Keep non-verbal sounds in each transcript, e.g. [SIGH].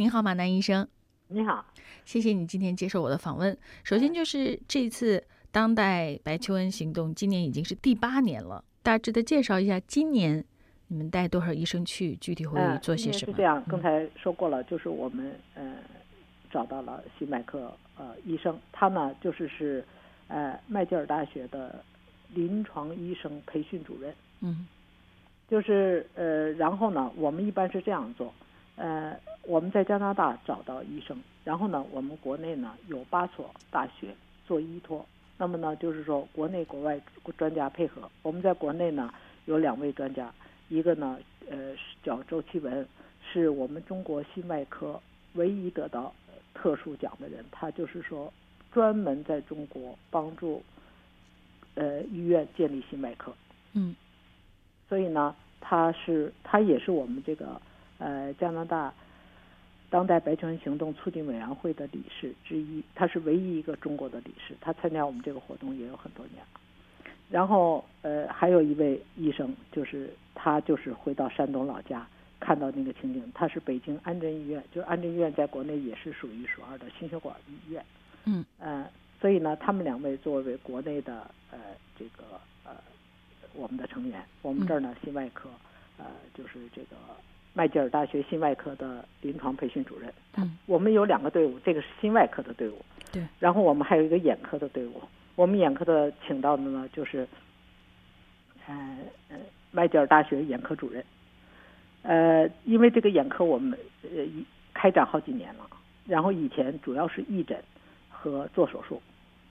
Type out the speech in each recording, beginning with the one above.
您好，马南医生。你好，谢谢你今天接受我的访问。首先就是这次当代白求恩行动，今年已经是第八年了。大致的介绍一下，今年你们带多少医生去，具体会做些什么？是这样，刚才说过了，就是我们呃找到了心脉科呃医生，他呢就是是呃麦吉尔大学的临床医生培训主任。嗯，就是呃，然后呢，我们一般是这样做，呃，我们在加拿大找到医生，然后呢，我们国内呢有八所大学做依托。那么呢，就是说国内国外专家配合，我们在国内呢有两位专家，一个呢呃叫周其文，是我们中国心外科唯一得到特殊奖的人，他就是说专门在中国帮助呃医院建立心外科，嗯，所以呢，他是他也是我们这个呃加拿大。当代白求恩行动促进委员会的理事之一，他是唯一一个中国的理事，他参加我们这个活动也有很多年了。然后，呃，还有一位医生，就是他就是回到山东老家，看到那个情景。他是北京安贞医院，就是安贞医院在国内也是数一数二的心血管医院。嗯。呃，所以呢，他们两位作为国内的呃这个呃我们的成员，我们这儿呢心外科，呃，就是这个。麦吉尔大学心外科的临床培训主任，嗯，我们有两个队伍，这个是心外科的队伍，对，然后我们还有一个眼科的队伍，我们眼科的请到的呢就是，呃呃麦吉尔大学眼科主任，呃，因为这个眼科我们呃开展好几年了，然后以前主要是义诊和做手术，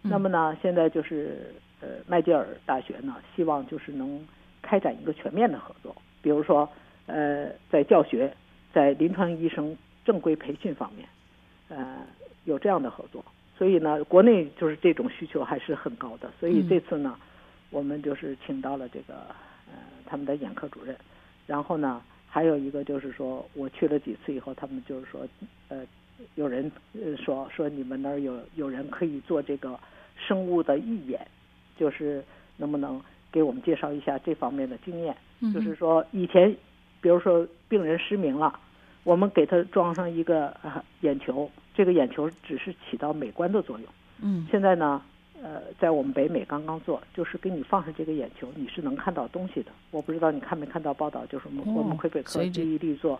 那么呢现在就是呃麦吉尔大学呢希望就是能开展一个全面的合作，比如说。呃，在教学，在临床医生正规培训方面，呃，有这样的合作，所以呢，国内就是这种需求还是很高的。所以这次呢，我们就是请到了这个呃他们的眼科主任，然后呢，还有一个就是说我去了几次以后，他们就是说呃有人说说你们那儿有有人可以做这个生物的预演，就是能不能给我们介绍一下这方面的经验？就是说以前。比如说，病人失明了，我们给他装上一个眼球，这个眼球只是起到美观的作用。嗯。现在呢，呃，在我们北美刚刚做，就是给你放上这个眼球，你是能看到东西的。我不知道你看没看到报道，就是我们我们魁北克第一例做，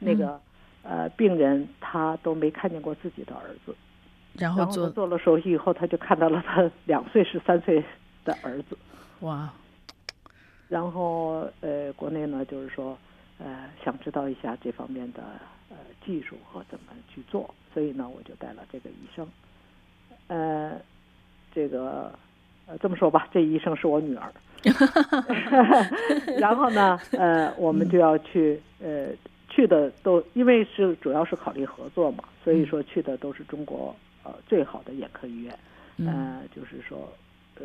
那个呃病人他都没看见过自己的儿子，然后做做了手术以后，他就看到了他 [LAUGHS] 两岁十三岁的儿子。哇。然后呃，国内呢，就是说。呃，想知道一下这方面的呃技术和怎么去做，所以呢，我就带了这个医生。呃，这个呃这么说吧，这医生是我女儿。[LAUGHS] 然后呢，呃，我们就要去呃去的都因为是主要是考虑合作嘛，所以说去的都是中国呃最好的眼科医院。呃，就是说呃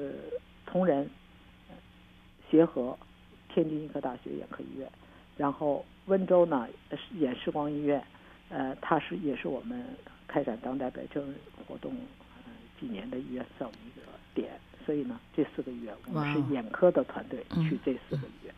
同仁、协和、天津医科大学眼科医院。然后温州呢，眼视光医院，呃，它是也是我们开展当代白症活动几年的医院算一个点，所以呢，这四个医院我们是眼科的团队去这四个医院。